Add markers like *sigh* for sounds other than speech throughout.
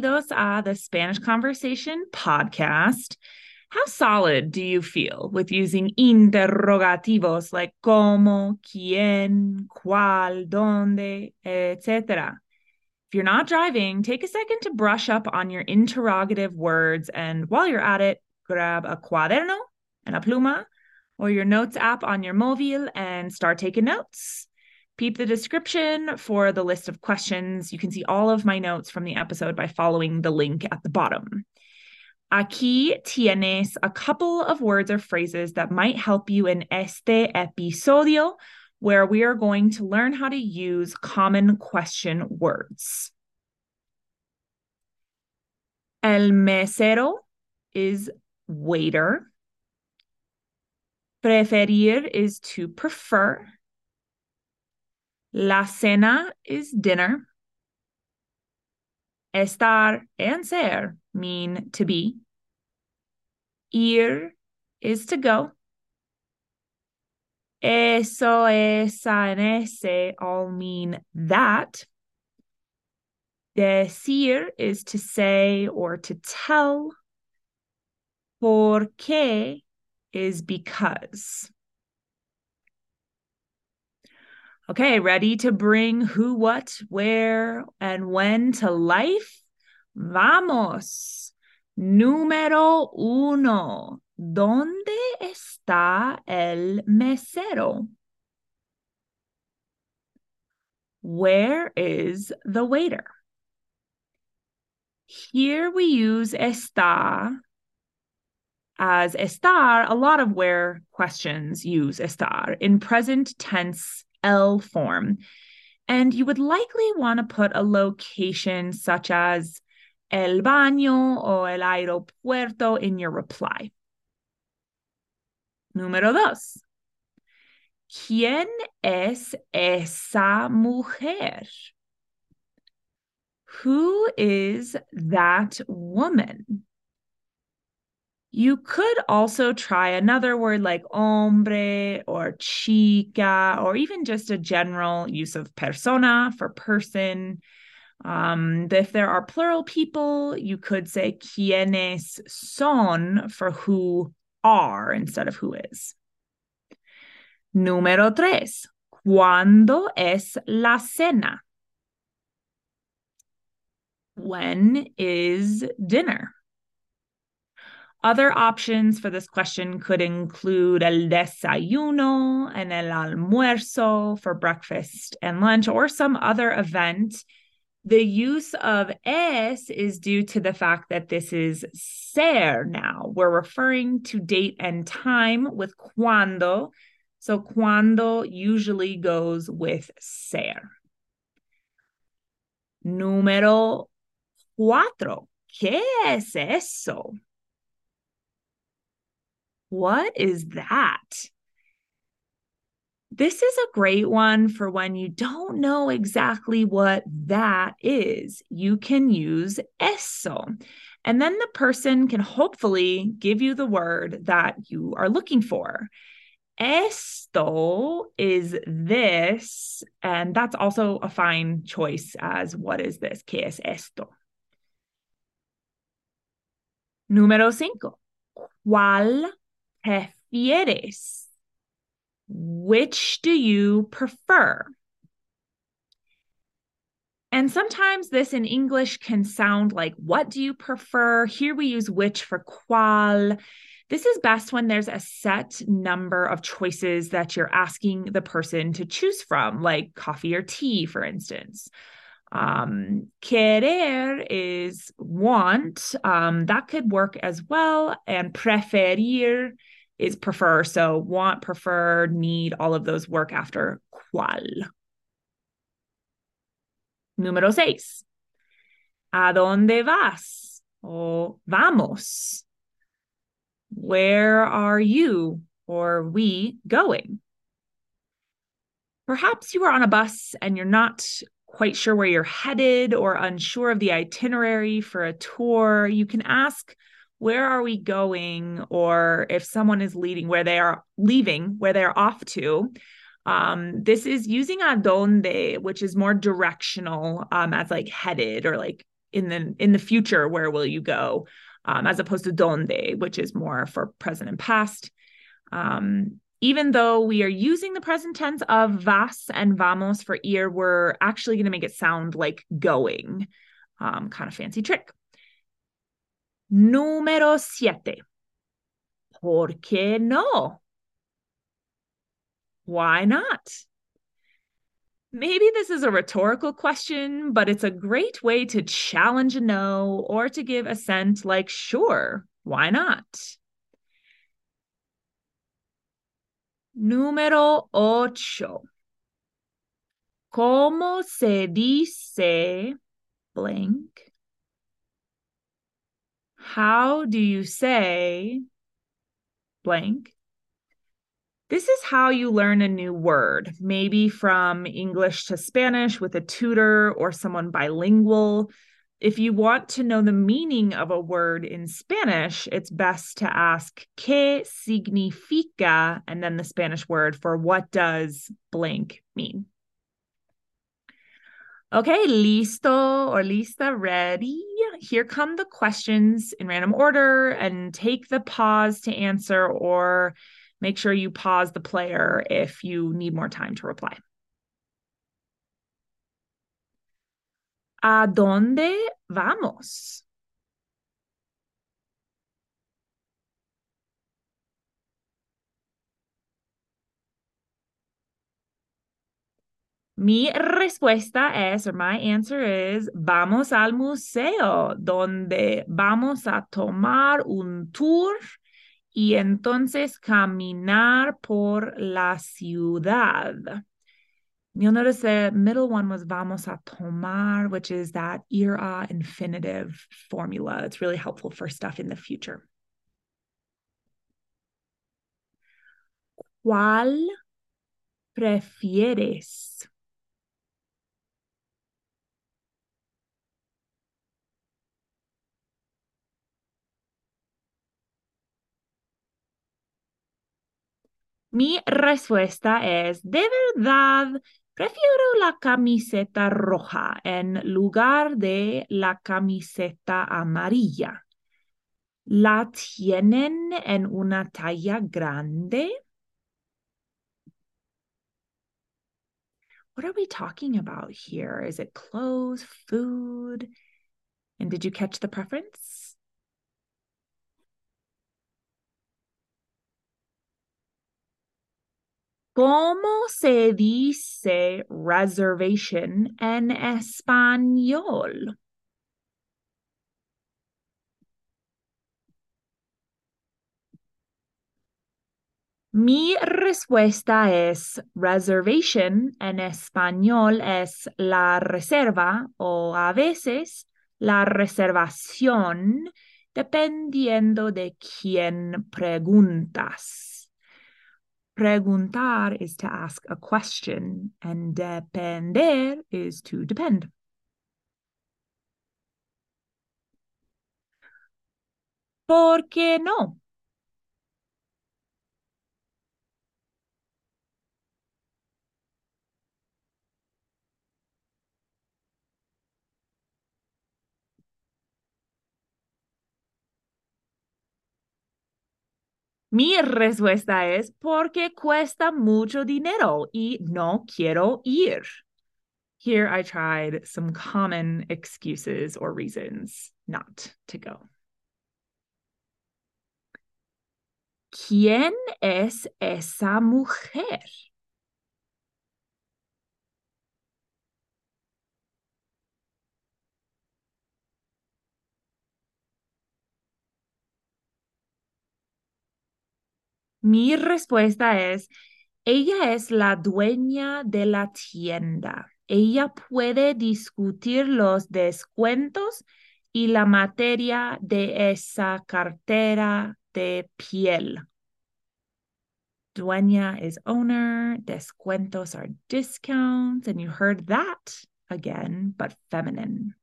Bienvenidos a the Spanish Conversation podcast. How solid do you feel with using interrogativos like como, quién, cuál, dónde, etc.? If you're not driving, take a second to brush up on your interrogative words. And while you're at it, grab a cuaderno and a pluma or your notes app on your mobile and start taking notes. Peep the description for the list of questions. You can see all of my notes from the episode by following the link at the bottom. Aquí tienes a couple of words or phrases that might help you in este episodio, where we are going to learn how to use common question words. El mesero is waiter. Preferir is to prefer. La cena is dinner. Estar and ser mean to be. Ir is to go. Eso, esa, and ese all mean that. Decir is to say or to tell. Porque is because. Okay, ready to bring who, what, where, and when to life? Vamos. Número uno. ¿Dónde está el mesero? Where is the waiter? Here we use está as estar. A lot of where questions use estar in present tense él form. And you would likely want to put a location such as el baño or el aeropuerto in your reply. Número dos. ¿Quién es esa mujer? Who is that woman? You could also try another word like hombre or chica, or even just a general use of persona for person. Um, if there are plural people, you could say quienes son for who are instead of who is. Número tres. ¿Cuándo es la cena? When is dinner? Other options for this question could include el desayuno and el almuerzo for breakfast and lunch, or some other event. The use of es is due to the fact that this is ser now. We're referring to date and time with cuando. So cuando usually goes with ser. Número cuatro. ¿Qué es eso? What is that? This is a great one for when you don't know exactly what that is. You can use eso. And then the person can hopefully give you the word that you are looking for. Esto is this, and that's also a fine choice as what is this? ¿Qué es esto? Número cinco. ¿Cuál prefieres? Which do you prefer? And sometimes this in English can sound like, what do you prefer? Here we use which for cual. This is best when there's a set number of choices that you're asking the person to choose from, like coffee or tea, for instance. Um, querer is want. Um, that could work as well. And preferir is prefer. So want, prefer, need, all of those work after cual. Número seis. ¿A dónde vas? O vamos. Where are you or we going? Perhaps you are on a bus and you're not quite sure where you're headed or unsure of the itinerary for a tour. You can ask where are we going or if someone is leading where they are leaving where they're off to Um, this is using a donde, which is more directional um, as like headed or like in the in the future, where will you go? Um, as opposed to donde, which is more for present and past. Um, even though we are using the present tense of vas and vamos for ir, we're actually going to make it sound like going. Um, kind of fancy trick. Número siete. ¿Por qué no? Why not? Maybe this is a rhetorical question, but it's a great way to challenge a no or to give assent like, sure, why not? Número ocho. ¿Cómo se dice blank? How do you say blank? This is how you learn a new word, maybe from English to Spanish with a tutor or someone bilingual. If you want to know the meaning of a word in Spanish, it's best to ask ¿Qué significa? and then the Spanish word for what does blank mean. Okay, listo or lista, ready? Here come the questions in random order and take the pause to answer or make sure you pause the player if you need more time to reply. ¿A dónde vamos? Mi respuesta es, or my answer is, vamos al museo, donde vamos a tomar un tour y entonces caminar por la ciudad. You'll notice the middle one was vamos a tomar, which is that ir a infinitive formula. It's really helpful for stuff in the future. ¿Cuál prefieres? Mi respuesta es, de verdad, prefiero la camiseta roja en lugar de la camiseta amarilla. ¿La tienen en una talla grande? What are we talking about here? Is it clothes, food? And did you catch the preference? ¿Cómo se dice reservation en español? Mi respuesta es reservation en español es la reserva o a veces la reservación dependiendo de quién preguntas. Preguntar is to ask a question, and depender is to depend. ¿Por qué no? Mi respuesta es porque cuesta mucho dinero y no quiero ir. Here I tried some common excuses or reasons not to go. ¿Quién es esa mujer? Mi respuesta es, ella es la dueña de la tienda. Ella puede discutir los descuentos y la materia de esa cartera de piel. Dueña is owner, descuentos are discounts, and you heard that again, but feminine.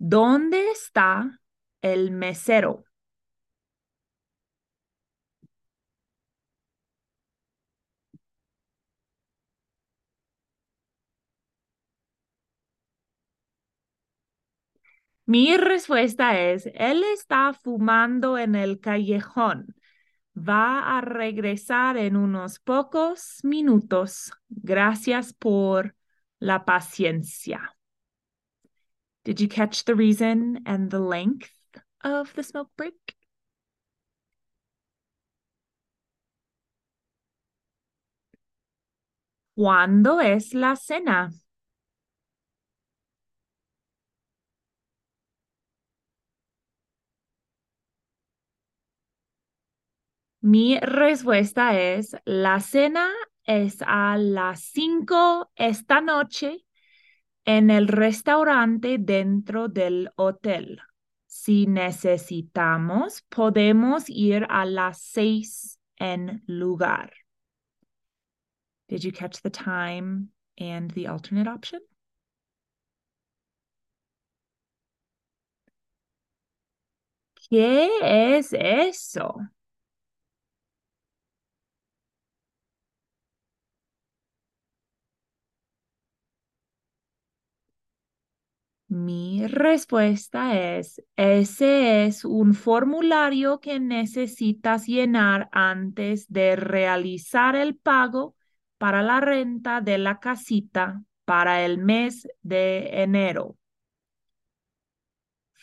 ¿Dónde está El mesero. Mi respuesta es, él está fumando en el callejón. Va a regresar en unos pocos minutos. Gracias por la paciencia. Did you catch the reason and the length of the smoke break? ¿Cuándo es la cena? Mi respuesta es, la cena es a las 5 esta noche en el restaurante dentro del hotel. Si necesitamos, podemos ir a las 6 en lugar. Did you catch the time and the alternate option? ¿Qué es eso? Mi respuesta es, ese es un formulario que necesitas llenar antes de realizar el pago para la renta de la casita para el mes de enero.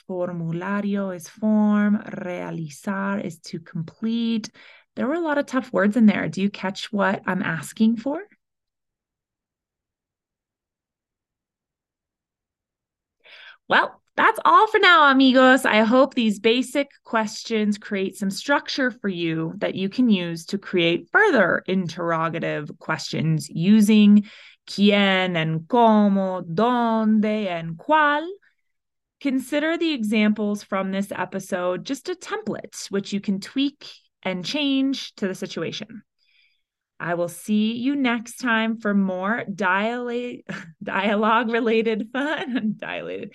Formulario is form, realizar is to complete. There were a lot of tough words in there. Do you catch what I'm asking for? Well, that's all for now, amigos. I hope these basic questions create some structure for you that you can use to create further interrogative questions using quién and cómo, dónde and cuál. Consider the examples from this episode just a template which you can tweak and change to the situation. I will see you next time for more *laughs* dialogue related *laughs* fun. dilated.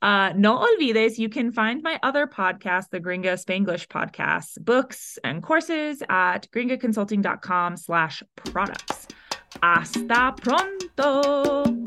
Uh, no olvides, you can find my other podcast, the Gringa Spanglish podcast, books and courses at gringaconsulting.com slash products. Hasta pronto.